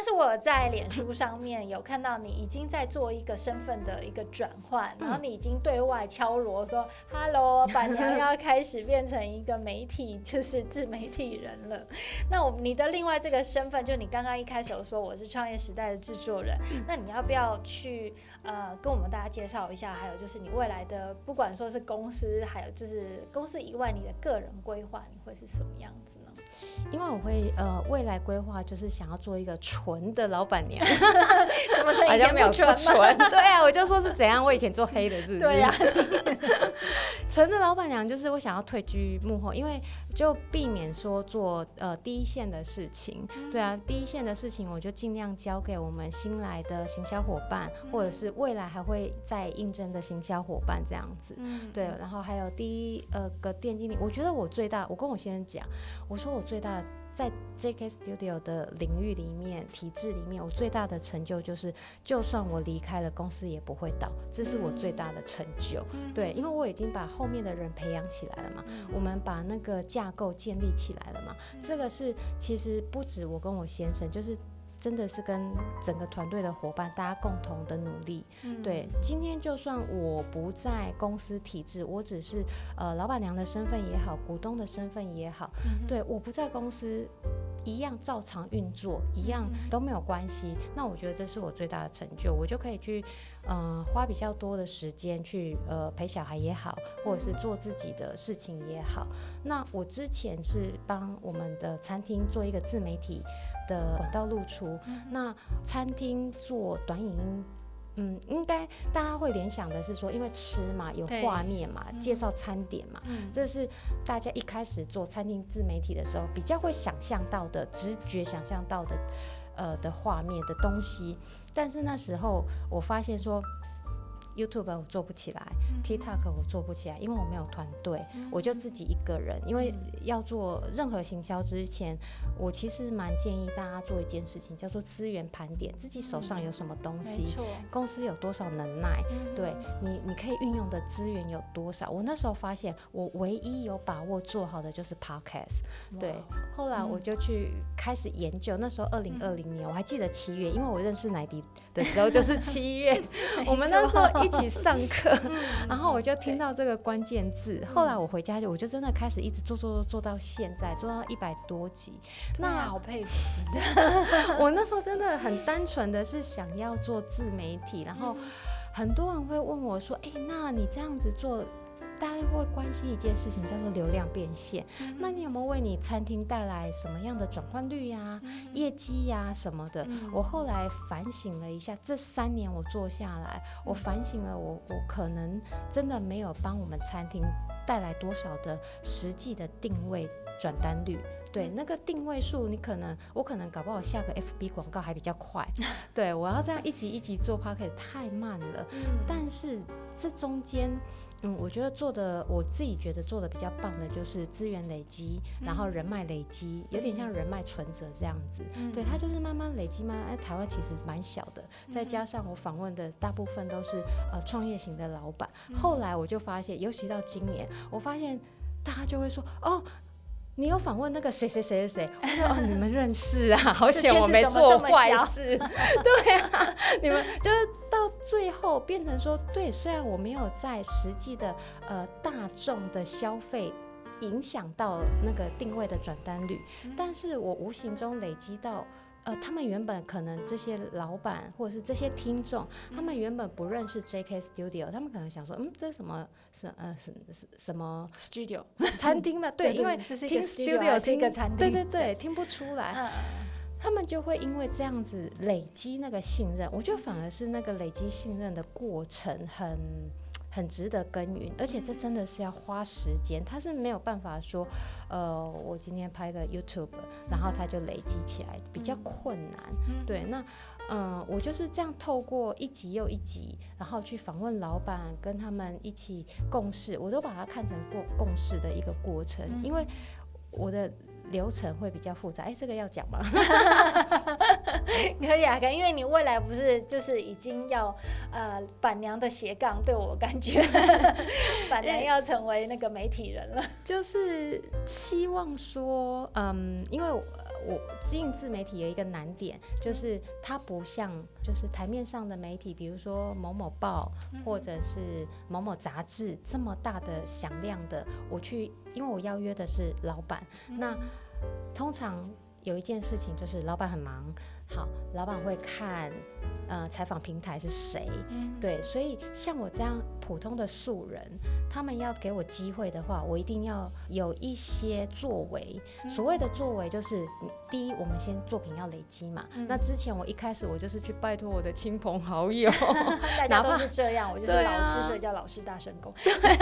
但是我在脸书上面有看到你已经在做一个身份的一个转换，然后你已经对外敲锣说：“Hello，板娘要开始变成一个媒体，就是自媒体人了。”那我你的另外这个身份，就你刚刚一开始有说我是创业时代的制作人，那你要不要去呃跟我们大家介绍一下？还有就是你未来的，不管说是公司，还有就是公司以外你的个人规划，你会是什么样子？因为我会呃，未来规划就是想要做一个纯的老板娘，怎么好像没有不纯？对啊，我就说是怎样，我以前做黑的，是不是？对呀、啊，纯的老板娘就是我想要退居幕后，因为就避免说做呃第一线的事情。对啊，第一线的事情我就尽量交给我们新来的行销伙伴，或者是未来还会再应征的行销伙伴这样子。对，然后还有第一呃个店经理，我觉得我最大，我跟我先生讲，我说我。最大在 JK Studio 的领域里面，体制里面，我最大的成就就是，就算我离开了公司也不会倒，这是我最大的成就。对，因为我已经把后面的人培养起来了嘛，我们把那个架构建立起来了嘛，这个是其实不止我跟我先生，就是。真的是跟整个团队的伙伴，大家共同的努力。嗯、对，今天就算我不在公司体制，我只是呃老板娘的身份也好，股东的身份也好，嗯、对，我不在公司，一样照常运作，一样都没有关系。那我觉得这是我最大的成就，我就可以去呃花比较多的时间去呃陪小孩也好，或者是做自己的事情也好。那我之前是帮我们的餐厅做一个自媒体。的管道露出，那餐厅做短影音，嗯，应该大家会联想的是说，因为吃嘛，有画面嘛，介绍餐点嘛，嗯，这是大家一开始做餐厅自媒体的时候比较会想象到的，直觉想象到的，呃的画面的东西。但是那时候我发现说。YouTube 我做不起来，嗯，TikTok 我做不起来，因为我没有团队，嗯，我就自己一个人。因为要做任何行销之前，我其实蛮建议大家做一件事情，叫做资源盘点，自己手上有什么东西，嗯，公司有多少能耐，嗯，对你，你可以运用的资源有多少。我那时候发现，我唯一有把握做好的就是 Podcast。对，后来我就去开始研究。那时候二零二零年，我还记得七月，因为我认识奶迪的时候就是七月，我们那时候一。一起上课，然后我就听到这个关键字。后来我回家就，我就真的开始一直做做做做到现在，做到一百多集。那好佩服。我那时候真的很单纯的是想要做自媒体，然后很多人会问我说：“哎，那你这样子做？”大家会关心一件事情，叫做流量变现。嗯、那你有没有为你餐厅带来什么样的转换率呀、啊、嗯、业绩呀、啊、什么的、嗯？我后来反省了一下，这三年我做下来，我反省了我，我我可能真的没有帮我们餐厅带来多少的实际的定位转单率。对，那个定位数，你可能我可能搞不好下个 FB 广告还比较快。对，我要这样一集一集做 Podcast 太慢了。嗯、但是这中间。嗯，我觉得做的，我自己觉得做的比较棒的就是资源累积，然后人脉累积，有点像人脉存折这样子。嗯、对，它就是慢慢累积，慢慢。哎，台湾其实蛮小的，再加上我访问的大部分都是呃创业型的老板。后来我就发现，尤其到今年，我发现大家就会说哦。你有访问那个谁谁谁谁谁？我说哦，你们认识啊，好险我没做坏事。对啊，你们就是到最后变成说，对，虽然我没有在实际的呃大众的消费影响到那个定位的转单率，但是我无形中累积到。呃，他们原本可能这些老板或者是这些听众，他们原本不认识 JK Studio，他们可能想说，嗯，这是什么？是呃，是是什么 Studio 餐厅嘛？对，因为听 Studio 是一个餐厅，对对对，听不出来。他们就会因为这样子累积那个信任，我觉得反而是那个累积信任的过程很。很值得耕耘，而且这真的是要花时间，他是没有办法说，呃，我今天拍个 YouTube，然后他就累积起来，比较困难。嗯、对，那，嗯、呃，我就是这样透过一集又一集，然后去访问老板，跟他们一起共事，我都把它看成过共事的一个过程，嗯、因为我的。流程会比较复杂，哎，这个要讲吗？可以啊，可以，因为你未来不是就是已经要呃板娘的斜杠，对我感觉 板娘要成为那个媒体人了，就是希望说，嗯，因为我经营自媒体有一个难点，就是它不像就是台面上的媒体，比如说某某报或者是某某杂志这么大的响亮的，我去，因为我邀约的是老板，那通常有一件事情就是老板很忙，好，老板会看。呃，采访平台是谁？嗯、对，所以像我这样普通的素人，他们要给我机会的话，我一定要有一些作为。嗯、所谓的作为，就是第一，我们先作品要累积嘛。嗯、那之前我一开始我就是去拜托我的亲朋好友，大家都是这样，我就是老师，啊、所以叫老师大声公。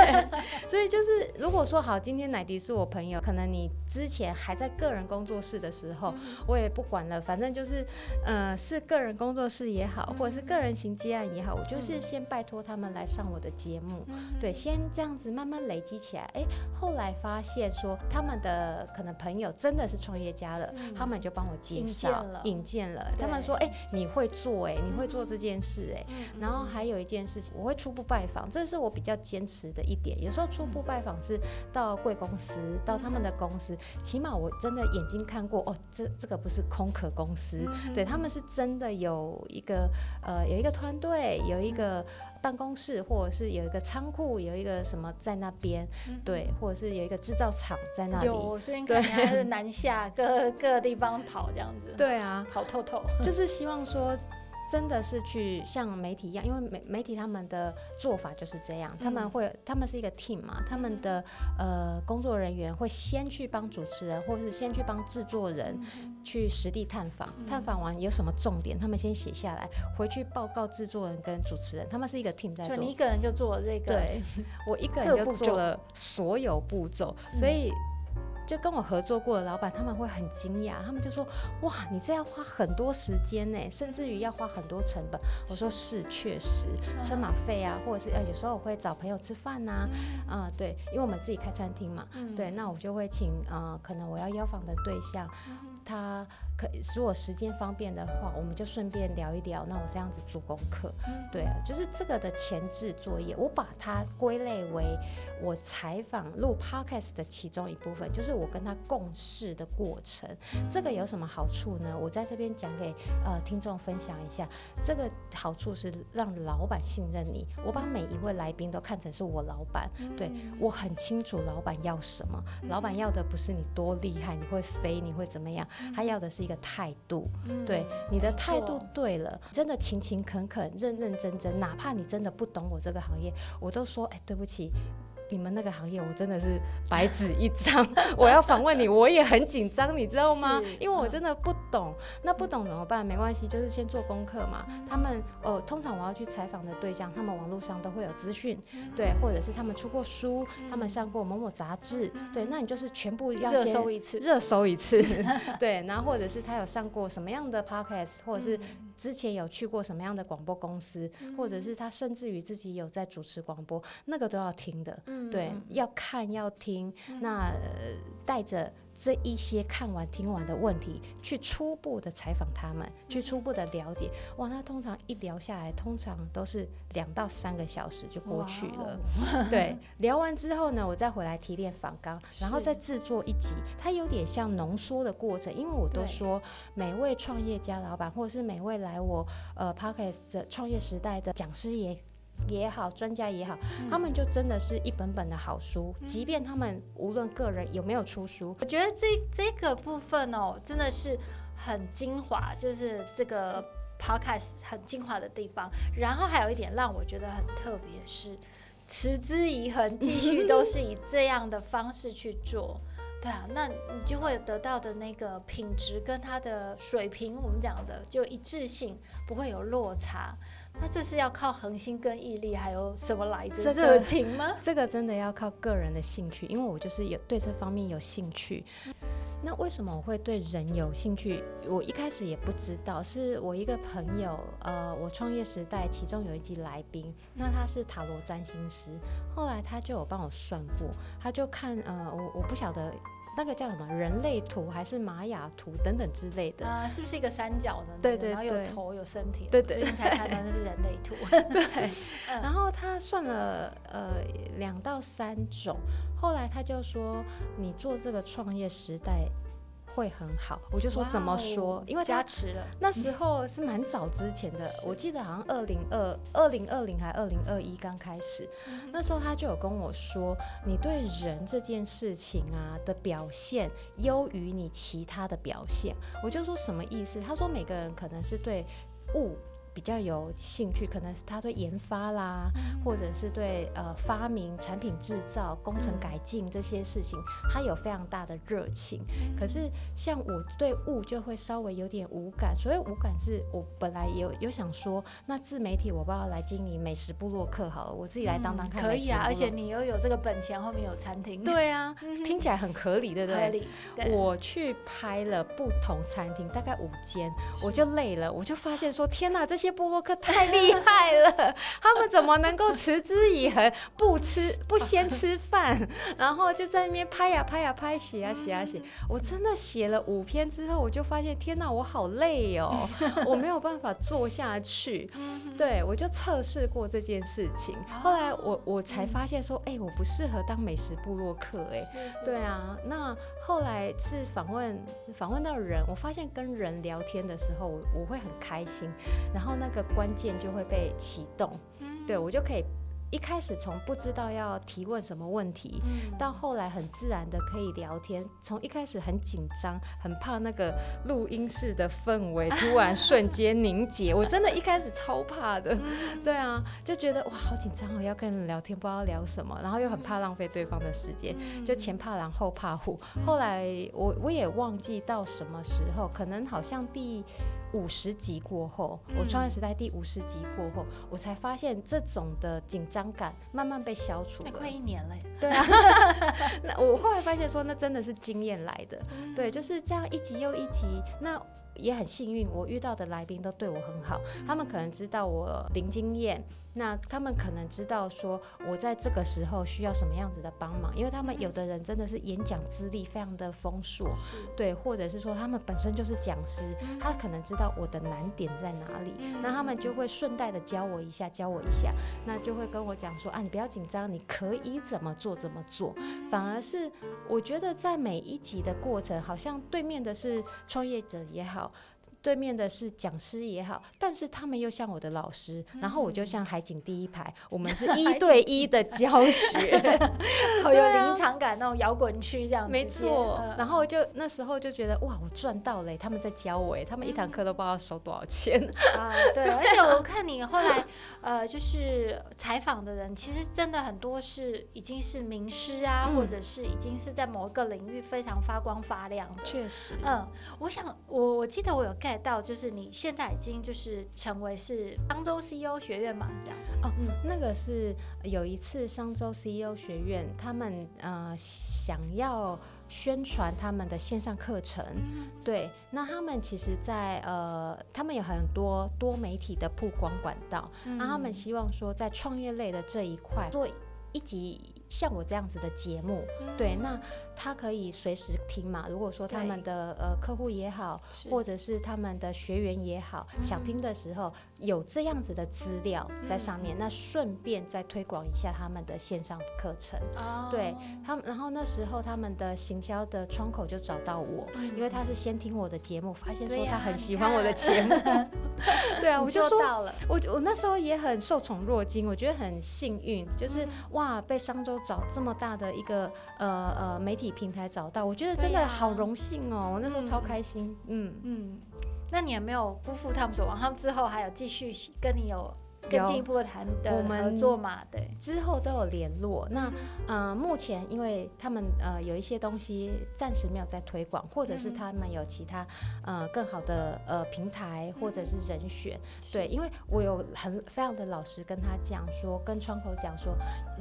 所以就是如果说好，今天奶迪是我朋友，可能你之前还在个人工作室的时候，嗯、我也不管了，反正就是呃，是个人工作室也好。或者是个人型接案也好，我就是先拜托他们来上我的节目，对，先这样子慢慢累积起来。哎，后来发现说他们的可能朋友真的是创业家了，他们就帮我介绍引荐了。他们说，哎，你会做，哎，你会做这件事，哎。然后还有一件事情，我会初步拜访，这是我比较坚持的一点。有时候初步拜访是到贵公司，到他们的公司，起码我真的眼睛看过，哦，这这个不是空壳公司，对，他们是真的有一个。呃，有一个团队，有一个办公室，或者是有一个仓库，有一个什么在那边，嗯、对，或者是有一个制造厂在那里。有，我最近看你还是南下各各个地方跑这样子。对啊，跑透透。就是希望说。真的是去像媒体一样，因为媒媒体他们的做法就是这样，他们会他们是一个 team 嘛，他们的呃工作人员会先去帮主持人，或是先去帮制作人去实地探访，探访完有什么重点，他们先写下来，回去报告制作人跟主持人，他们是一个 team 在做。就你一个人就做了这个？对，我一个人就做了所有步骤，所以。就跟我合作过的老板，他们会很惊讶，他们就说：“哇，你这要花很多时间呢，甚至于要花很多成本。”我说：“是，确实，车马费啊，或者是呃，有时候我会找朋友吃饭呐，啊、呃，对，因为我们自己开餐厅嘛，对，那我就会请呃，可能我要邀访的对象。”他可使我时间方便的话，我们就顺便聊一聊。那我这样子做功课，对啊，就是这个的前置作业，我把它归类为我采访录 podcast 的其中一部分，就是我跟他共事的过程。这个有什么好处呢？我在这边讲给呃听众分享一下。这个好处是让老板信任你。我把每一位来宾都看成是我老板，对，我很清楚老板要什么。老板要的不是你多厉害，你会飞，你会怎么样？他要的是一个态度，嗯、对你的态度对了，真的勤勤恳恳、认认真真，哪怕你真的不懂我这个行业，我都说，哎，对不起。你们那个行业，我真的是白纸一张。我要访问你，我也很紧张，你知道吗？因为我真的不懂。那不懂怎么办？没关系，就是先做功课嘛。他们，呃，通常我要去采访的对象，他们网络上都会有资讯，对，或者是他们出过书，他们上过某某杂志，对，那你就是全部要热搜一次，热搜一次，对。然后或者是他有上过什么样的 podcast，或者是之前有去过什么样的广播公司，或者是他甚至于自己有在主持广播，那个都要听的。对，要看要听，那带着这一些看完听完的问题，去初步的采访他们，去初步的了解。哇，那通常一聊下来，通常都是两到三个小时就过去了。对，聊完之后呢，我再回来提炼访纲，然后再制作一集。它有点像浓缩的过程，因为我都说，每位创业家老板，或者是每位来我呃 Podcast 的创业时代的讲师也。也好，专家也好，嗯、他们就真的是一本本的好书。嗯、即便他们无论个人有没有出书，我觉得这这个部分哦，真的是很精华，就是这个 podcast 很精华的地方。然后还有一点让我觉得很特别是，持之以恒，继续都是以这样的方式去做。对啊，那你就会得到的那个品质跟它的水平，我们讲的就一致性，不会有落差。那这是要靠恒心跟毅力，还有什么来着？热情吗？这个真的要靠个人的兴趣，因为我就是有对这方面有兴趣。那为什么我会对人有兴趣？我一开始也不知道，是我一个朋友，呃，我创业时代其中有一集来宾，那他是塔罗占星师，后来他就有帮我算过，他就看，呃，我我不晓得。那个叫什么人类图还是玛雅图等等之类的啊？是不是一个三角的？对对对，然后有头有身体。对对，最近才看到那是人类图。对，然后他算了呃两到三种，后来他就说，你做这个创业时代会很好。我就说怎么说？哦、因为加持了。那时候是蛮早之前的，我记得好像二零二二零二零还二零二一刚开始，嗯、那时候他就有跟我说，你对人这件事情啊的表现优于你其他的表现。我就说什么意思？他说每个人可能是对物。比较有兴趣，可能是他对研发啦，嗯、或者是对呃发明、产品制造、工程改进这些事情，他有非常大的热情。嗯、可是像我对物就会稍微有点无感，所以无感是我本来有有想说，那自媒体我不要来经营美食部落客好了，我自己来当当看、嗯。可以啊，而且你又有这个本钱，后面有餐厅。对啊，听起来很 合理，对不对？合理。我去拍了不同餐厅，大概五间，我就累了，我就发现说，天哪，这些。部落客太厉害了，他们怎么能够持之以恒，不吃不先吃饭，然后就在那边拍呀拍呀拍，写呀写呀写。我真的写了五篇之后，我就发现天哪，我好累哦，我没有办法做下去。对，我就测试过这件事情，后来我我才发现说，哎，我不适合当美食部落客。哎，对啊。那后来是访问访问到人，我发现跟人聊天的时候，我我会很开心，然后。那个关键就会被启动，对，我就可以一开始从不知道要提问什么问题，到后来很自然的可以聊天。从一开始很紧张，很怕那个录音室的氛围突然瞬间凝结，我真的一开始超怕的。对啊，就觉得哇，好紧张哦，要跟人聊天，不知道聊什么，然后又很怕浪费对方的时间，就前怕狼后怕虎。后来我我也忘记到什么时候，可能好像第。五十集过后，我创业时代第五十集过后，嗯、我才发现这种的紧张感慢慢被消除了。快一年了，对啊。那我后来发现说，那真的是经验来的。嗯、对，就是这样一集又一集。那也很幸运，我遇到的来宾都对我很好。嗯、他们可能知道我零经验。那他们可能知道说，我在这个时候需要什么样子的帮忙，因为他们有的人真的是演讲资历非常的丰硕，对，或者是说他们本身就是讲师，他可能知道我的难点在哪里，那他们就会顺带的教我一下，教我一下，那就会跟我讲说啊，你不要紧张，你可以怎么做怎么做，反而是我觉得在每一集的过程，好像对面的是创业者也好。对面的是讲师也好，但是他们又像我的老师，嗯、然后我就像海景第一排，我们是一对一的教学，好有临场感，那种摇滚区这样子。没错，嗯、然后就那时候就觉得哇，我赚到了，他们在教我，他们一堂课都不知道收多少钱啊。对，而且我看你后来呃，就是采访的人，其实真的很多是已经是名师啊，嗯、或者是已经是在某一个领域非常发光发亮的。确实，嗯，我想我我记得我有 get。到就是你现在已经就是成为是商周 CEO 学院嘛，这样哦，嗯，那个是有一次商周 CEO 学院他们呃想要宣传他们的线上课程，嗯、对，那他们其实在呃他们有很多多媒体的曝光管道，那、嗯、他们希望说在创业类的这一块做一集。像我这样子的节目，嗯、对，那他可以随时听嘛。如果说他们的呃客户也好，或者是他们的学员也好，嗯、想听的时候有这样子的资料在上面，嗯、那顺便再推广一下他们的线上课程。哦、对他们，然后那时候他们的行销的窗口就找到我，嗯、因为他是先听我的节目，发现说他很喜欢我的节目。对 啊，我就说到了，我我那时候也很受宠若惊，我觉得很幸运，就是、嗯、哇，被商周。找这么大的一个呃呃媒体平台找到，我觉得真的好荣幸哦！我那时候超开心，嗯嗯。那你有没有辜负他们所望？他们之后还有继续跟你有更进一步的谈的合作嘛？对，之后都有联络。那呃，目前因为他们呃有一些东西暂时没有在推广，或者是他们有其他呃更好的呃平台或者是人选。对，因为我有很非常的老实跟他讲说，跟窗口讲说，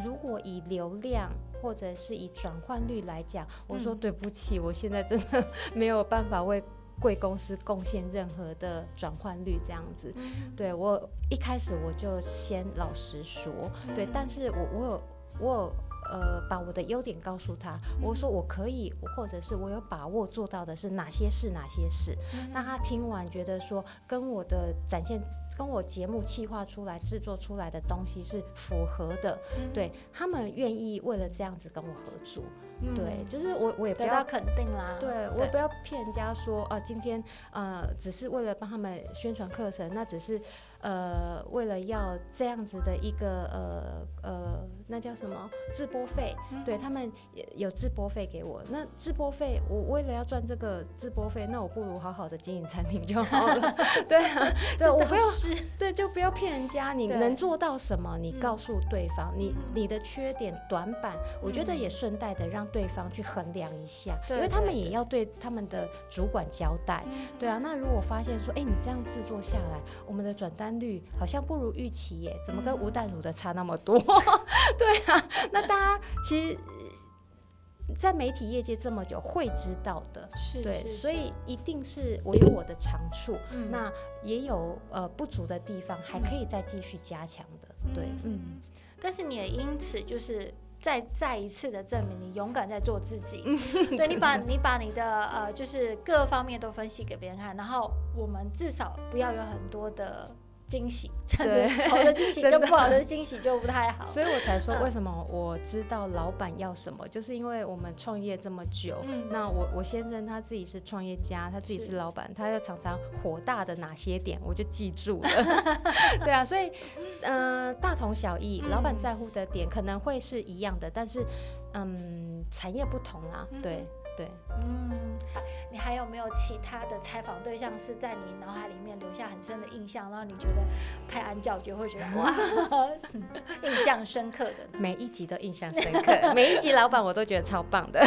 如果以流量或者是以转换率来讲，我说对不起，我现在真的 没有办法为。贵公司贡献任何的转换率这样子，嗯、对我一开始我就先老实说，嗯、对，但是我我有我有呃把我的优点告诉他，嗯、我说我可以，或者是我有把握做到的是哪些事哪些事，那、嗯、他听完觉得说跟我的展现，跟我节目企划出来制作出来的东西是符合的，嗯、对他们愿意为了这样子跟我合作。嗯、对，就是我我也不要肯定啦，对，对我也不要骗人家说啊，今天呃只是为了帮他们宣传课程，那只是。呃，为了要这样子的一个呃呃，那叫什么直播费？嗯、对他们有直播费给我。那直播费，我为了要赚这个直播费，那我不如好好的经营餐厅就好了。对啊，对，我不要，对，就不要骗人家。你能做到什么？你告诉对方，嗯、你你的缺点短板，嗯、我觉得也顺带的让对方去衡量一下，因为他们也要对他们的主管交代。嗯、对啊，那如果发现说，哎，你这样制作下来，我们的转单。率好像不如预期耶，怎么跟吴淡如的差那么多？对啊，那大家其实，在媒体业界这么久，会知道的，是对，是是所以一定是我有我的长处，嗯、那也有呃不足的地方，还可以再继续加强的，嗯、对，嗯。但是你也因此就是。再再一次的证明你勇敢在做自己，对，你把你把你的呃就是各方面都分析给别人看，然后我们至少不要有很多的。惊喜，对，好的惊喜跟不好的惊喜就不太好，所以我才说为什么我知道老板要什么，就是因为我们创业这么久，那我我先生他自己是创业家，他自己是老板，他要常常火大的哪些点，我就记住了，对啊，所以嗯，大同小异，老板在乎的点可能会是一样的，但是嗯，产业不同啊，对。对，嗯，你还有没有其他的采访对象是在你脑海里面留下很深的印象，然后你觉得拍案叫绝，会觉得 哇，印象深刻的？每一集都印象深刻，每一集老板我都觉得超棒的。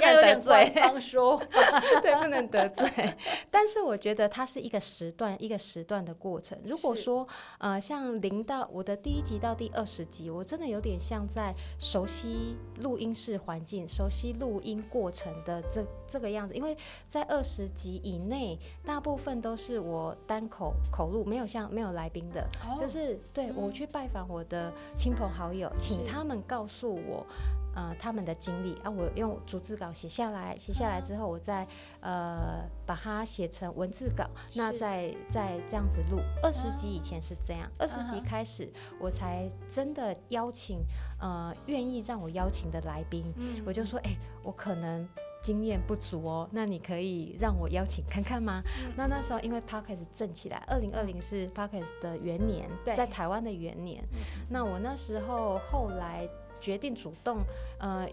不能得罪，方说 对，不能得罪。但是我觉得它是一个时段，一个时段的过程。如果说呃，像零到我的第一集到第二十集，我真的有点像在熟悉录音室环境，熟悉录音过程的这这个样子。因为在二十集以内，大部分都是我单口口录，没有像没有来宾的，哦、就是对我去拜访我的亲朋好友，请他们告诉我。呃，他们的经历。啊，我用逐字稿写下来，写下来之后，我再呃把它写成文字稿，那再再这样子录。二十集以前是这样，二十、uh. 集开始我才真的邀请呃愿意让我邀请的来宾，嗯、我就说，哎、欸，我可能经验不足哦，那你可以让我邀请看看吗？嗯、那那时候因为 Podcast 正起来，二零二零是 Podcast 的元年，在台湾的元年，嗯、那我那时候后来。决定主动，呃，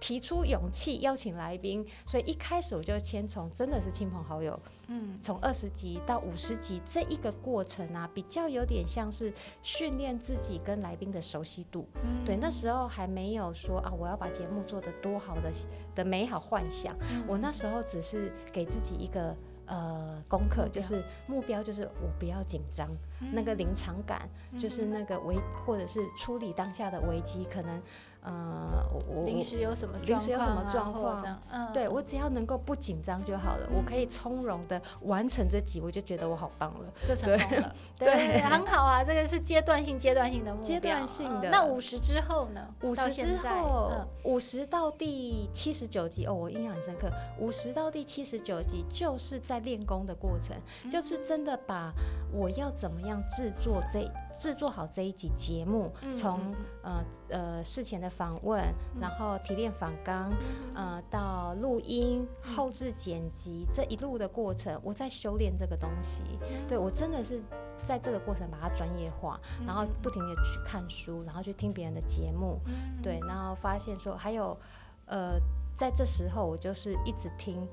提出勇气邀请来宾，所以一开始我就先从真的是亲朋好友，嗯，从二十集到五十集这一个过程啊，比较有点像是训练自己跟来宾的熟悉度。嗯、对，那时候还没有说啊，我要把节目做得多好的的美好幻想。嗯、我那时候只是给自己一个。呃，功课就是目标，就是我不要紧张，嗯、那个临场感，嗯、就是那个危，或者是处理当下的危机，可能。呃，我临时有什么临时有什么状况？嗯，对我只要能够不紧张就好了，我可以从容的完成这集，我就觉得我好棒了，就成功了。对，很好啊，这个是阶段性、阶段性的目标。阶段性的。那五十之后呢？五十之后，五十到第七十九集哦，我印象很深刻。五十到第七十九集就是在练功的过程，就是真的把我要怎么样制作这。制作好这一集节目，从、嗯、呃呃事前的访问，嗯、然后提炼访纲，嗯、呃到录音、后置剪辑、嗯、这一路的过程，我在修炼这个东西。嗯、对我真的是在这个过程把它专业化，嗯、然后不停的去看书，然后去听别人的节目，嗯、对，然后发现说还有呃在这时候我就是一直听。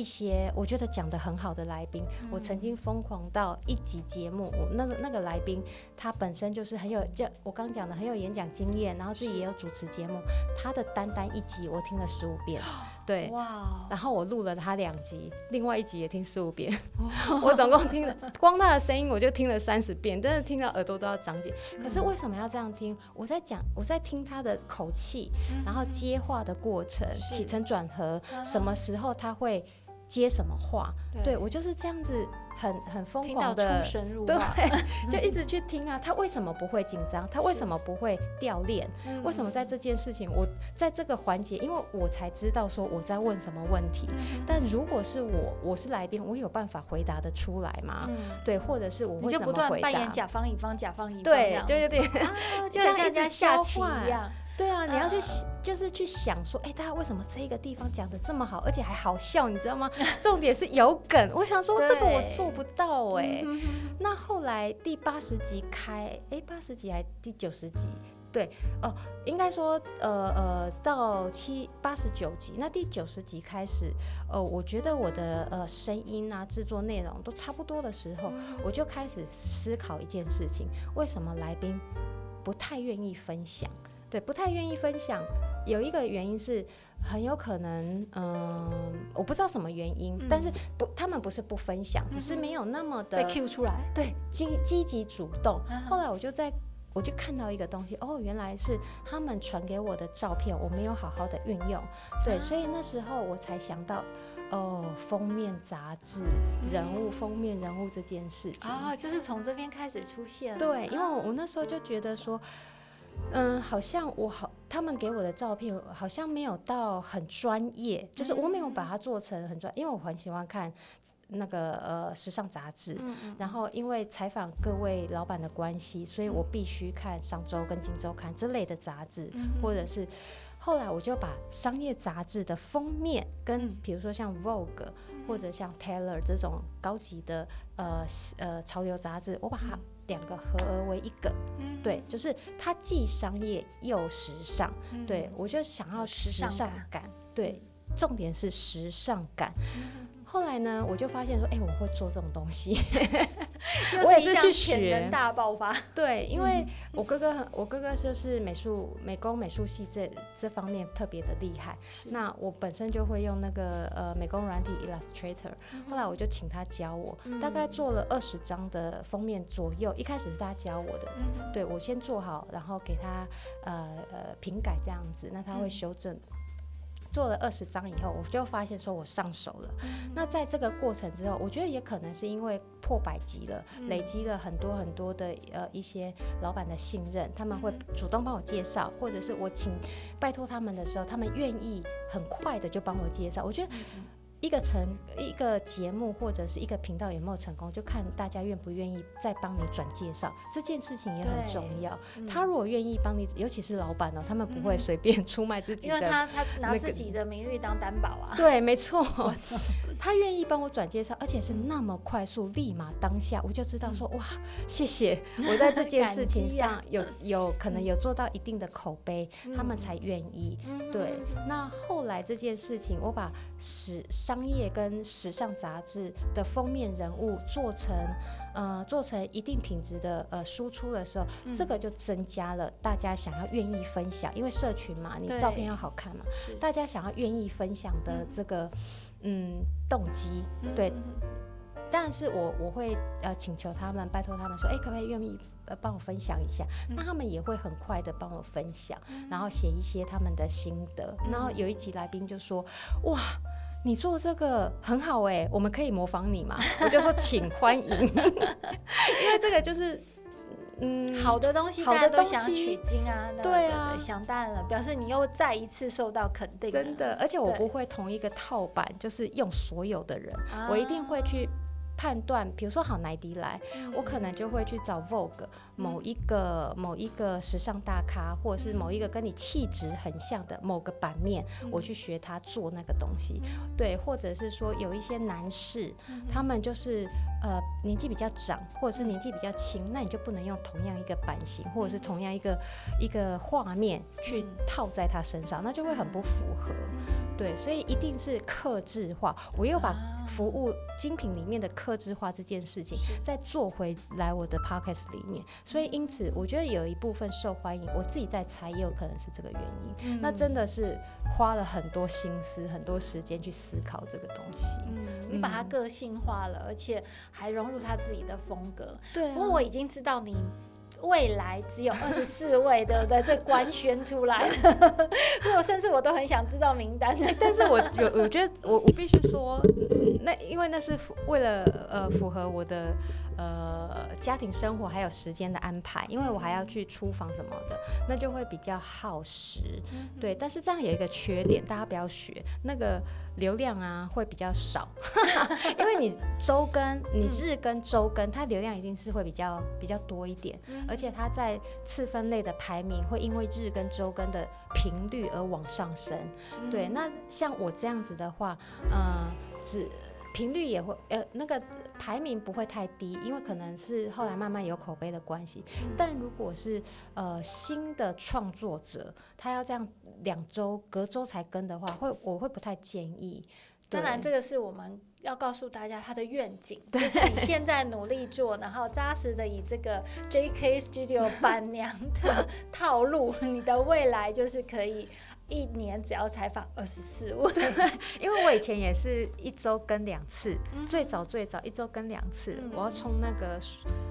一些我觉得讲得很好的来宾，嗯、我曾经疯狂到一集节目，我那个那个来宾他本身就是很有，就我刚讲的很有演讲经验，然后自己也有主持节目，他的单单一集我听了十五遍，对，哇，然后我录了他两集，另外一集也听十五遍，我总共听了光他的声音我就听了三十遍，真的听到耳朵都要长茧。嗯、可是为什么要这样听？我在讲，我在听他的口气，然后接话的过程，起承转合，什么时候他会。接什么话？对，对我就是这样子很，很很疯狂的，对，就一直去听啊。他为什么不会紧张？他为什么不会掉链？是为什么在这件事情，我在这个环节，因为我才知道说我在问什么问题。嗯、但如果是我，我是来宾，我有办法回答的出来吗？嗯、对，或者是我会怎么回答？你就不断扮演甲方乙方，甲方乙方，对，就有点、啊、就像在下棋一样。对啊，你要去就是去想说，哎、欸，他为什么这个地方讲的这么好，而且还好笑，你知道吗？重点是有梗。我想说这个我做不到哎、欸。那后来第八十集开，哎、欸，八十集还第九十集？对，哦，应该说，呃呃，到七八十九集，那第九十集开始，呃，我觉得我的呃声音啊，制作内容都差不多的时候，我就开始思考一件事情：为什么来宾不太愿意分享？对，不太愿意分享，有一个原因是很有可能，嗯、呃，我不知道什么原因，嗯、但是不，他们不是不分享，只是没有那么的被 cue 出来，对，积积极主动。后来我就在。我就看到一个东西，哦，原来是他们传给我的照片，我没有好好的运用，对，所以那时候我才想到，哦，封面杂志人物，封面人物这件事情啊，就是从这边开始出现。对，因为我那时候就觉得说，嗯，好像我好，他们给我的照片好像没有到很专业，就是我没有把它做成很专，因为我很喜欢看。那个呃，时尚杂志，嗯嗯，然后因为采访各位老板的关系，所以我必须看《商周》跟《今周刊》之类的杂志，或者是后来我就把商业杂志的封面跟比如说像 Vogue 或者像 Taylor 这种高级的呃呃潮流杂志，我把它两个合而为一个，嗯、对，就是它既商业又时尚，嗯、对我就想要时尚感，时尚感，对，重点是时尚感。嗯。后来呢，我就发现说，哎、欸，我会做这种东西，我也是去学。大爆发。对，因为我哥哥，我哥哥就是美术、美工、美术系这这方面特别的厉害。那我本身就会用那个呃美工软体 Illustrator，后来我就请他教我，嗯、大概做了二十张的封面左右。一开始是他教我的，嗯、对我先做好，然后给他呃呃评改这样子，那他会修正。嗯做了二十张以后，我就发现说我上手了。嗯、那在这个过程之后，我觉得也可能是因为破百级了，嗯、累积了很多很多的呃一些老板的信任，他们会主动帮我介绍，嗯、或者是我请拜托他们的时候，他们愿意很快的就帮我介绍。我觉得。嗯一个成一个节目或者是一个频道有没有成功，就看大家愿不愿意再帮你转介绍，这件事情也很重要。嗯、他如果愿意帮你，尤其是老板哦，他们不会随便出卖自己的、那个，因为他他拿自己的名誉当担保啊。对，没错，他愿意帮我转介绍，而且是那么快速，立马当下我就知道说哇，谢谢我在这件事情上有有可能有做到一定的口碑，嗯、他们才愿意。对，那后来这件事情，我把十。商业跟时尚杂志的封面人物做成，呃，做成一定品质的呃输出的时候，嗯、这个就增加了大家想要愿意分享，因为社群嘛，你照片要好看嘛，大家想要愿意分享的这个嗯，嗯动机，对。但是我我会呃请求他们，拜托他们说，哎，可不可以愿意呃帮我分享一下？嗯、那他们也会很快的帮我分享，嗯、然后写一些他们的心得。嗯、然后有一集来宾就说，哇。你做这个很好哎、欸，我们可以模仿你嘛？我就说请欢迎，因为这个就是嗯好的东西，大家都想取经啊，对啊，想当然了，表示你又再一次受到肯定，真的，而且我不会同一个套版，就是用所有的人，我一定会去。判断，比如说好莱迪来，嗯、我可能就会去找 Vogue 某一个、嗯、某一个时尚大咖，或者是某一个跟你气质很像的某个版面，嗯、我去学他做那个东西。嗯、对，或者是说有一些男士，嗯、他们就是呃年纪比较长，或者是年纪比较轻，那你就不能用同样一个版型，或者是同样一个一个画面去套在他身上，那就会很不符合。对，所以一定是克制化。我又把服务精品里面的克制化这件事情再做回来我的 podcast 里面，所以因此我觉得有一部分受欢迎，我自己在猜，也有可能是这个原因。那真的是花了很多心思、很多时间去思考这个东西。嗯，你把它个性化了，而且还融入他自己的风格。对，不过我已经知道你。未来只有二十四位，对不对？这官宣出来了，我甚至我都很想知道名单。但是我 有，我觉得我我必须说，那因为那是为了呃符合我的呃家庭生活还有时间的安排，因为我还要去厨房什么的，那就会比较耗时。对，但是这样有一个缺点，大家不要学那个。流量啊会比较少，因为你周更，你日更、周更，它流量一定是会比较比较多一点，而且它在次分类的排名会因为日更、周更的频率而往上升。对，那像我这样子的话，呃，只。频率也会呃，那个排名不会太低，因为可能是后来慢慢有口碑的关系。但如果是呃新的创作者，他要这样两周隔周才更的话，会我会不太建议。当然，这个是我们要告诉大家他的愿景，就是你现在努力做，然后扎实的以这个 JK Studio 板娘的套路，你的未来就是可以。一年只要采访二十四位，因为我以前也是一周更两次，嗯、最早最早一周更两次，嗯、我要冲那个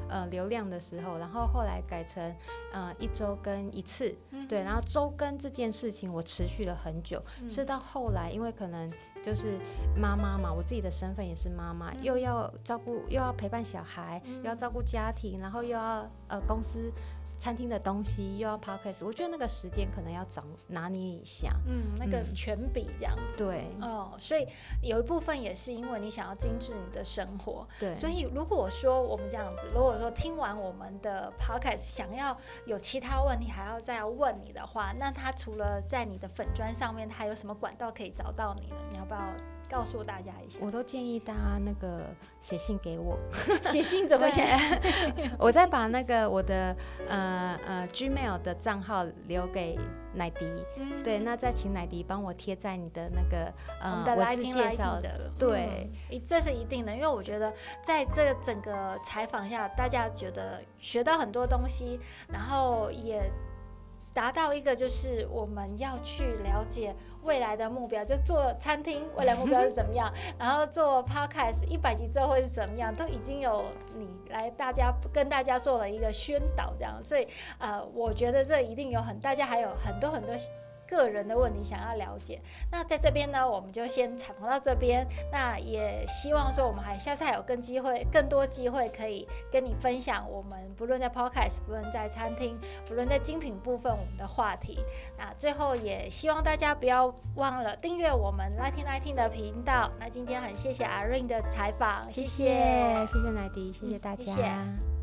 呃流量的时候，然后后来改成呃一周更一次，嗯、对，然后周更这件事情我持续了很久，嗯、是到后来因为可能就是妈妈嘛，我自己的身份也是妈妈，嗯、又要照顾又要陪伴小孩，嗯、又要照顾家庭，然后又要呃公司。餐厅的东西又要 podcast，我觉得那个时间可能要掌拿捏一下，嗯，那个权比这样子，对，哦，所以有一部分也是因为你想要精致你的生活，对，所以如果说我们这样子，如果说听完我们的 podcast，想要有其他问题还要再要问你的话，那他除了在你的粉砖上面，他有什么管道可以找到你呢？你要不要？告诉大家一下，我都建议大家那个写信给我，写信怎么写？我再把那个我的呃呃 Gmail 的账号留给乃迪，嗯、对，那再请乃迪帮我贴在你的那个呃我自介绍的，对、嗯，这是一定的，因为我觉得在这整个采访下，大家觉得学到很多东西，然后也。达到一个就是我们要去了解未来的目标，就做餐厅未来目标是怎么样，然后做 podcast 一百集之后会是怎么样，都已经有你来大家跟大家做了一个宣导，这样，所以呃，我觉得这一定有很大家还有很多很多。个人的问题想要了解，那在这边呢，我们就先采访到这边。那也希望说，我们还下次还有更机会、更多机会可以跟你分享我们不论在 Podcast，不论在餐厅，不论在精品部分我们的话题。那最后也希望大家不要忘了订阅我们 Lighting Lighting 的频道。那今天很谢谢阿 Rain 的采访，谢谢，谢谢奶迪，谢谢大家。嗯，谢谢。